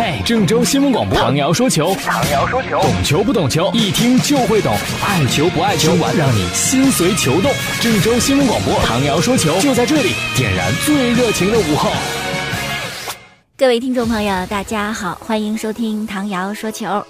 嘿，郑州新闻广播，唐瑶说球，唐瑶说球，懂球不懂球，一听就会懂，爱球不爱球，让你心随球动。郑州新闻广播，唐瑶说球，就在这里，点燃最热情的午后。各位听众朋友，大家好，欢迎收听唐瑶说球。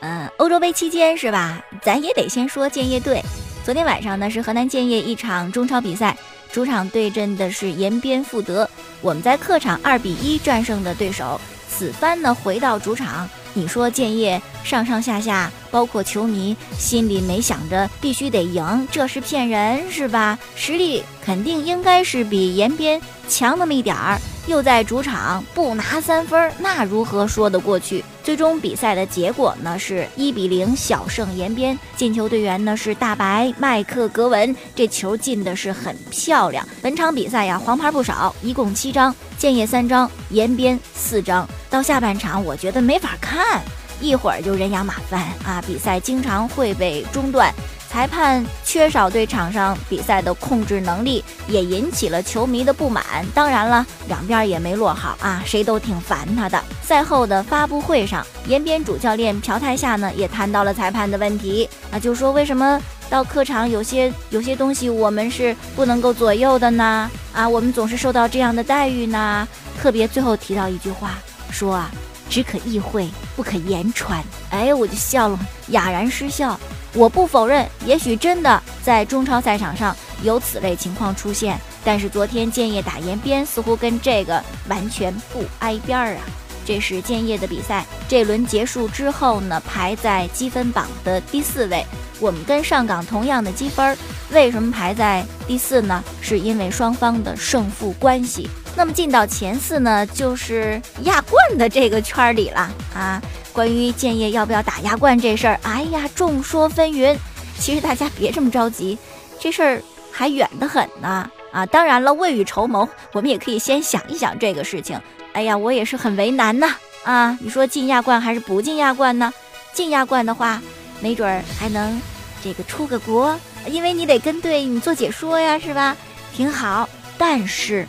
嗯，欧洲杯期间是吧？咱也得先说建业队。昨天晚上呢，是河南建业一场中超比赛，主场对阵的是延边富德，我们在客场二比一战胜的对手。此番呢，回到主场，你说建业上上下下，包括球迷心里没想着必须得赢，这是骗人是吧？实力肯定应该是比延边强那么一点儿。又在主场不拿三分，那如何说得过去？最终比赛的结果呢，是一比零小胜延边。进球队员呢是大白麦克格文，这球进的是很漂亮。本场比赛呀，黄牌不少，一共七张，建业三张，延边四张。到下半场，我觉得没法看，一会儿就人仰马翻啊，比赛经常会被中断。裁判缺少对场上比赛的控制能力，也引起了球迷的不满。当然了，两边也没落好啊，谁都挺烦他的。赛后的发布会上，延边主教练朴泰夏呢也谈到了裁判的问题啊，就说为什么到客场有些有些东西我们是不能够左右的呢？啊，我们总是受到这样的待遇呢？特别最后提到一句话，说啊，只可意会，不可言传。哎，我就笑了，哑然失笑。我不否认，也许真的在中超赛场上有此类情况出现，但是昨天建业打延边似乎跟这个完全不挨边儿啊。这是建业的比赛，这轮结束之后呢，排在积分榜的第四位。我们跟上港同样的积分，为什么排在第四呢？是因为双方的胜负关系。那么进到前四呢，就是亚冠的这个圈里了啊。关于建业要不要打亚冠这事儿，哎呀，众说纷纭。其实大家别这么着急，这事儿还远得很呢。啊，当然了，未雨绸缪，我们也可以先想一想这个事情。哎呀，我也是很为难呐。啊，你说进亚冠还是不进亚冠呢？进亚冠的话，没准儿还能这个出个国，因为你得跟队你做解说呀，是吧？挺好。但是，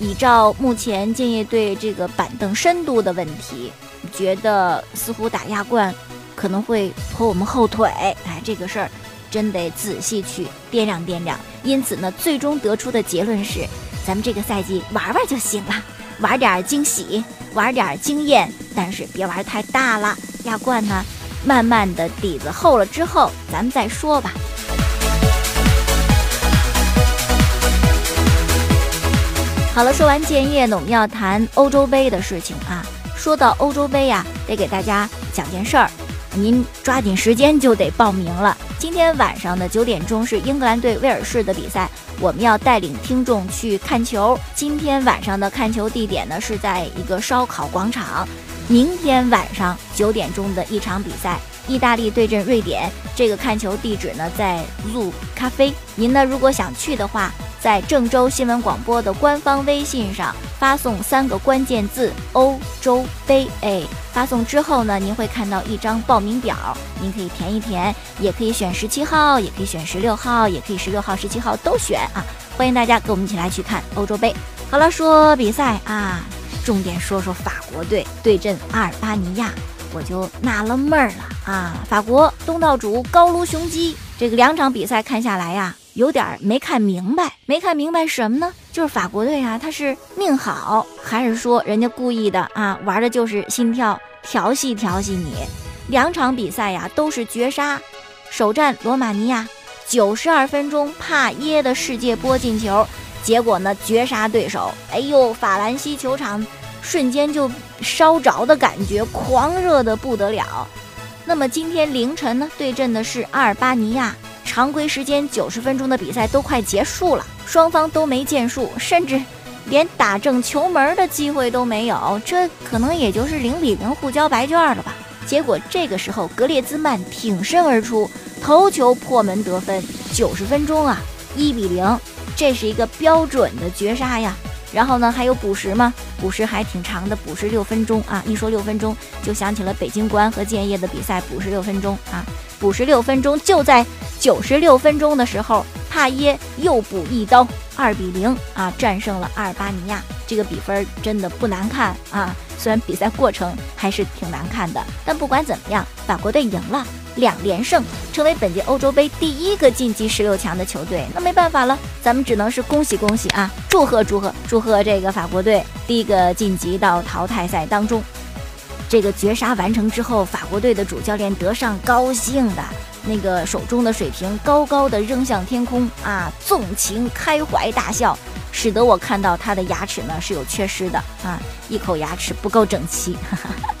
依照目前建业队这个板凳深度的问题。觉得似乎打亚冠可能会拖我们后腿，哎，这个事儿真得仔细去掂量掂量。因此呢，最终得出的结论是，咱们这个赛季玩玩就行了，玩点惊喜，玩点经验，但是别玩太大了。亚冠呢，慢慢的底子厚了之后，咱们再说吧。好了，说完建业呢，我们要谈欧洲杯的事情啊。说到欧洲杯呀，得给大家讲件事儿，您抓紧时间就得报名了。今天晚上的九点钟是英格兰对威尔士的比赛，我们要带领听众去看球。今天晚上的看球地点呢是在一个烧烤广场。明天晚上九点钟的一场比赛，意大利对阵瑞典，这个看球地址呢在 Zoo 咖啡。您呢如果想去的话。在郑州新闻广播的官方微信上发送三个关键字“欧洲杯”，哎，发送之后呢，您会看到一张报名表，您可以填一填，也可以选十七号，也可以选十六号，也可以十六号、十七号都选啊！欢迎大家跟我们一起来去看欧洲杯。好了，说比赛啊，重点说说法国队对阵阿尔巴尼亚，我就纳了闷儿了啊！法国东道主高卢雄鸡，这个两场比赛看下来呀。有点没看明白，没看明白什么呢？就是法国队啊，他是命好，还是说人家故意的啊？玩的就是心跳，调戏调戏你。两场比赛呀都是绝杀，首战罗马尼亚，九十二分钟帕耶的世界波进球，结果呢绝杀对手。哎呦，法兰西球场瞬间就烧着的感觉，狂热的不得了。那么今天凌晨呢对阵的是阿尔巴尼亚。常规时间九十分钟的比赛都快结束了，双方都没建树，甚至连打正球门的机会都没有，这可能也就是零比零互交白卷了吧。结果这个时候格列兹曼挺身而出，头球破门得分。九十分钟啊，一比零，这是一个标准的绝杀呀。然后呢，还有补时吗？补时还挺长的，补时六分钟啊！一说六分钟，就想起了北京国安和建业的比赛，补时六分钟啊！补时六分钟，就在九十六分钟的时候，帕耶又补一刀，二比零啊，战胜了阿尔巴尼亚。这个比分真的不难看啊！虽然比赛过程还是挺难看的，但不管怎么样，法国队赢了，两连胜，成为本届欧洲杯第一个晋级十六强的球队。那没办法了，咱们只能是恭喜恭喜啊！祝贺祝贺祝贺这个法国队第一个晋级到淘汰赛当中。这个绝杀完成之后，法国队的主教练德尚高兴的，那个手中的水瓶高高的扔向天空啊，纵情开怀大笑，使得我看到他的牙齿呢是有缺失的啊，一口牙齿不够整齐。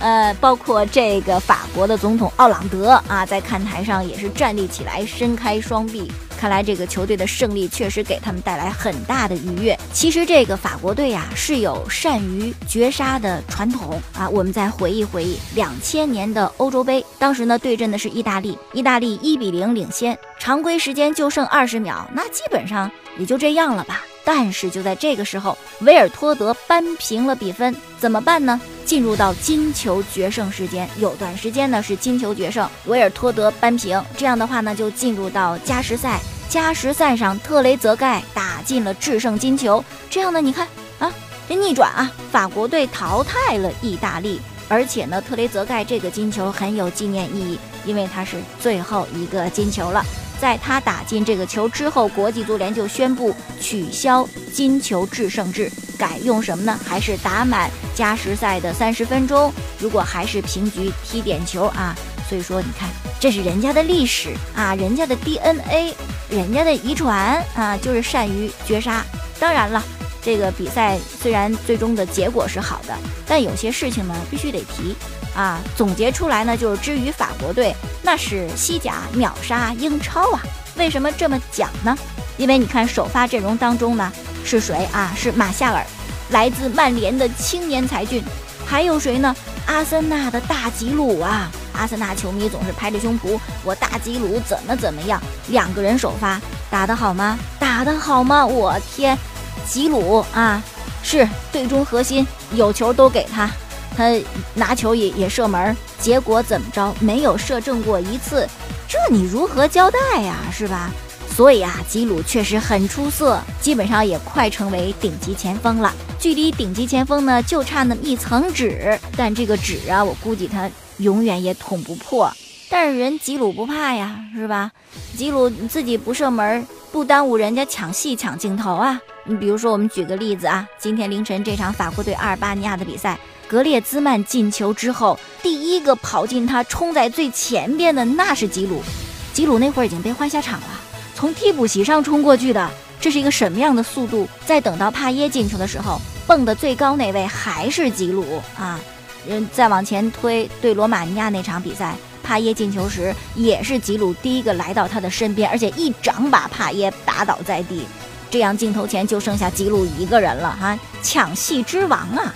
呃，包括这个法国的总统奥朗德啊，在看台上也是站立起来，伸开双臂。看来这个球队的胜利确实给他们带来很大的愉悦。其实这个法国队呀是有善于绝杀的传统啊。我们再回忆回忆两千年的欧洲杯，当时呢对阵的是意大利，意大利一比零领先，常规时间就剩二十秒，那基本上也就这样了吧。但是就在这个时候，维尔托德扳平了比分，怎么办呢？进入到金球决胜时间，有段时间呢是金球决胜，维尔托德扳平，这样的话呢就进入到加时赛，加时赛上特雷泽盖打进了制胜金球，这样呢你看啊，这逆转啊，法国队淘汰了意大利，而且呢特雷泽盖这个金球很有纪念意义，因为他是最后一个金球了。在他打进这个球之后，国际足联就宣布取消金球制胜制，改用什么呢？还是打满加时赛的三十分钟。如果还是平局，踢点球啊。所以说，你看，这是人家的历史啊，人家的 DNA，人家的遗传啊，就是善于绝杀。当然了，这个比赛虽然最终的结果是好的，但有些事情呢，必须得提。啊，总结出来呢，就是之于法国队，那是西甲秒杀英超啊！为什么这么讲呢？因为你看首发阵容当中呢，是谁啊？是马夏尔，来自曼联的青年才俊，还有谁呢？阿森纳的大吉鲁啊！阿森纳球迷总是拍着胸脯，我大吉鲁怎么怎么样？两个人首发打得好吗？打得好吗？我天，吉鲁啊，是队中核心，有球都给他。他拿球也也射门，结果怎么着？没有射正过一次，这你如何交代呀？是吧？所以啊，吉鲁确实很出色，基本上也快成为顶级前锋了。距离顶级前锋呢，就差那么一层纸，但这个纸啊，我估计他永远也捅不破。但是人吉鲁不怕呀，是吧？吉鲁自己不射门，不耽误人家抢戏抢镜头啊。你比如说，我们举个例子啊，今天凌晨这场法国对阿尔巴尼亚的比赛。格列兹曼进球之后，第一个跑进他冲在最前边的那是吉鲁，吉鲁那会儿已经被换下场了，从替补席上冲过去的，这是一个什么样的速度？在等到帕耶进球的时候，蹦的最高那位还是吉鲁啊！人再往前推，对罗马尼亚那场比赛，帕耶进球时也是吉鲁第一个来到他的身边，而且一掌把帕耶打倒在地，这样镜头前就剩下吉鲁一个人了哈，抢戏之王啊！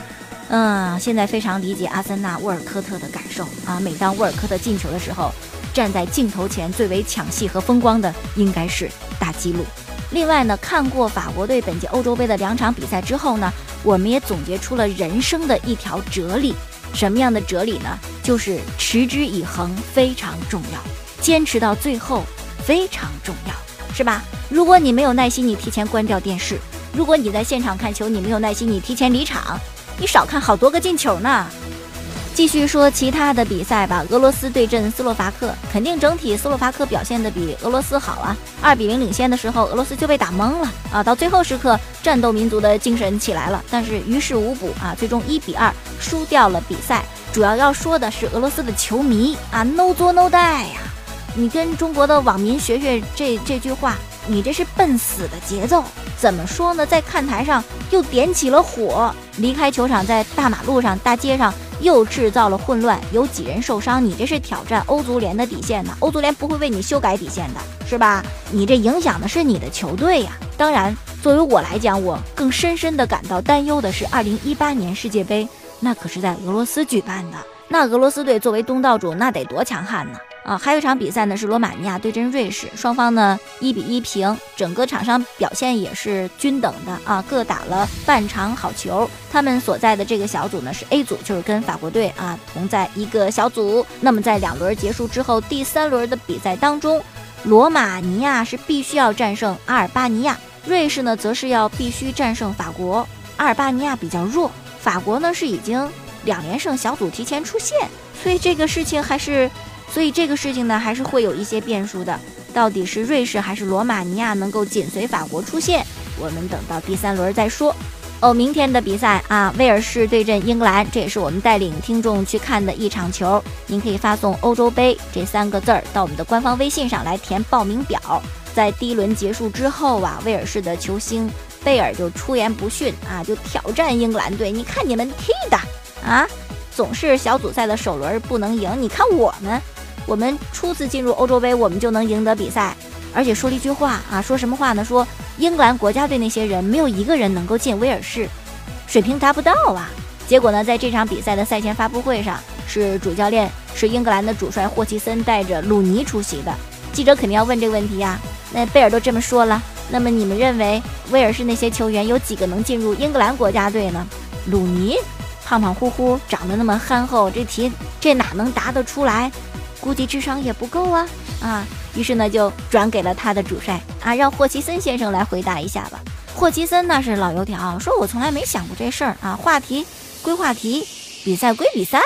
嗯，现在非常理解阿森纳沃尔科特的感受啊！每当沃尔科特进球的时候，站在镜头前最为抢戏和风光的应该是大吉鲁。另外呢，看过法国队本届欧洲杯的两场比赛之后呢，我们也总结出了人生的一条哲理。什么样的哲理呢？就是持之以恒非常重要，坚持到最后非常重要，是吧？如果你没有耐心，你提前关掉电视；如果你在现场看球，你没有耐心，你提前离场。你少看好多个进球呢。继续说其他的比赛吧。俄罗斯对阵斯洛伐克，肯定整体斯洛伐克表现的比俄罗斯好啊。二比零领先的时候，俄罗斯就被打懵了啊。到最后时刻，战斗民族的精神起来了，但是于事无补啊。最终一比二输掉了比赛。主要要说的是俄罗斯的球迷啊，no 作 no die 呀。你跟中国的网民学学这这句话。你这是奔死的节奏，怎么说呢？在看台上又点起了火，离开球场，在大马路上、大街上又制造了混乱，有几人受伤？你这是挑战欧足联的底线呢？欧足联不会为你修改底线的，是吧？你这影响的是你的球队呀。当然，作为我来讲，我更深深的感到担忧的是，二零一八年世界杯那可是在俄罗斯举办的，那俄罗斯队作为东道主，那得多强悍呢？啊，还有一场比赛呢，是罗马尼亚对阵瑞士，双方呢一比一平，整个场上表现也是均等的啊，各打了半场好球。他们所在的这个小组呢是 A 组，就是跟法国队啊同在一个小组。那么在两轮结束之后，第三轮的比赛当中，罗马尼亚是必须要战胜阿尔巴尼亚，瑞士呢则是要必须战胜法国。阿尔巴尼亚比较弱，法国呢是已经两连胜，小组提前出线，所以这个事情还是，所以这个事情呢还是会有一些变数的。到底是瑞士还是罗马尼亚能够紧随法国出线？我们等到第三轮再说。哦，明天的比赛啊，威尔士对阵英格兰，这也是我们带领听众去看的一场球。您可以发送“欧洲杯”这三个字儿到我们的官方微信上来填报名表。在第一轮结束之后啊，威尔士的球星贝尔就出言不逊啊，就挑战英格兰队：“你看你们踢的啊，总是小组赛的首轮不能赢。你看我们，我们初次进入欧洲杯，我们就能赢得比赛。”而且说了一句话啊，说什么话呢？说英格兰国家队那些人没有一个人能够进威尔士，水平达不到啊。结果呢，在这场比赛的赛前发布会上，是主教练是英格兰的主帅霍奇森带着鲁尼出席的。记者肯定要问这个问题呀。那贝尔都这么说了，那么你们认为威尔士那些球员有几个能进入英格兰国家队呢？鲁尼胖胖乎乎，长得那么憨厚，这题这哪能答得出来？估计智商也不够啊啊！于是呢，就转给了他的主帅啊，让霍奇森先生来回答一下吧。霍奇森那是老油条，说我从来没想过这事儿啊。话题归话题，比赛归比赛，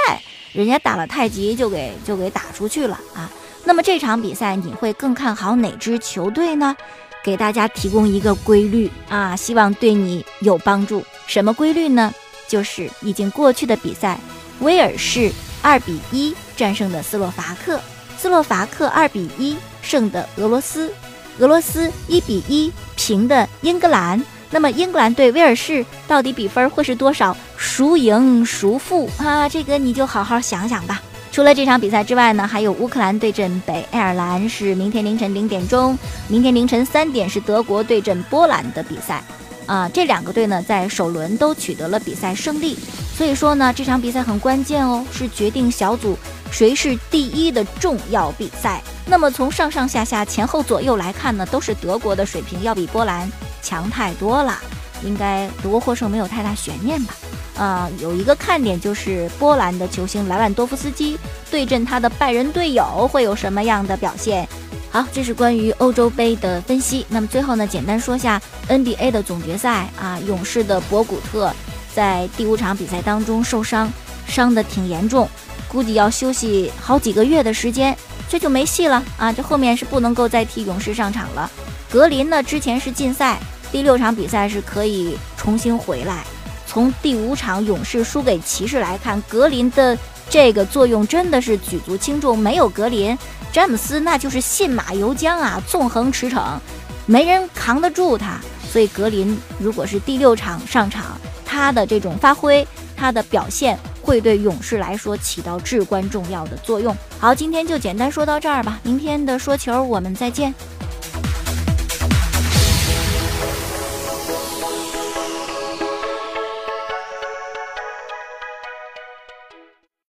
人家打了太极就给就给打出去了啊。那么这场比赛你会更看好哪支球队呢？给大家提供一个规律啊，希望对你有帮助。什么规律呢？就是已经过去的比赛，威尔士二比一战胜的斯洛伐克。斯洛伐克二比一胜的俄罗斯，俄罗斯一比一平的英格兰。那么英格兰对威尔士到底比分会是多少？孰赢孰负啊？这个你就好好想想吧。除了这场比赛之外呢，还有乌克兰对阵北爱尔兰是明天凌晨零点钟，明天凌晨三点是德国对阵波兰的比赛。啊，这两个队呢在首轮都取得了比赛胜利，所以说呢这场比赛很关键哦，是决定小组。谁是第一的重要比赛？那么从上上下下、前后左右来看呢，都是德国的水平要比波兰强太多了，应该德国获胜没有太大悬念吧？啊，有一个看点就是波兰的球星莱万多夫斯基对阵他的拜仁队友会有什么样的表现？好，这是关于欧洲杯的分析。那么最后呢，简单说下 NBA 的总决赛啊，勇士的博古特在第五场比赛当中受伤，伤得挺严重。估计要休息好几个月的时间，这就没戏了啊！这后面是不能够再替勇士上场了。格林呢，之前是禁赛，第六场比赛是可以重新回来。从第五场勇士输给骑士来看，格林的这个作用真的是举足轻重。没有格林，詹姆斯那就是信马由缰啊，纵横驰骋，没人扛得住他。所以格林如果是第六场上场，他的这种发挥，他的表现。会对勇士来说起到至关重要的作用。好，今天就简单说到这儿吧。明天的说球，我们再见。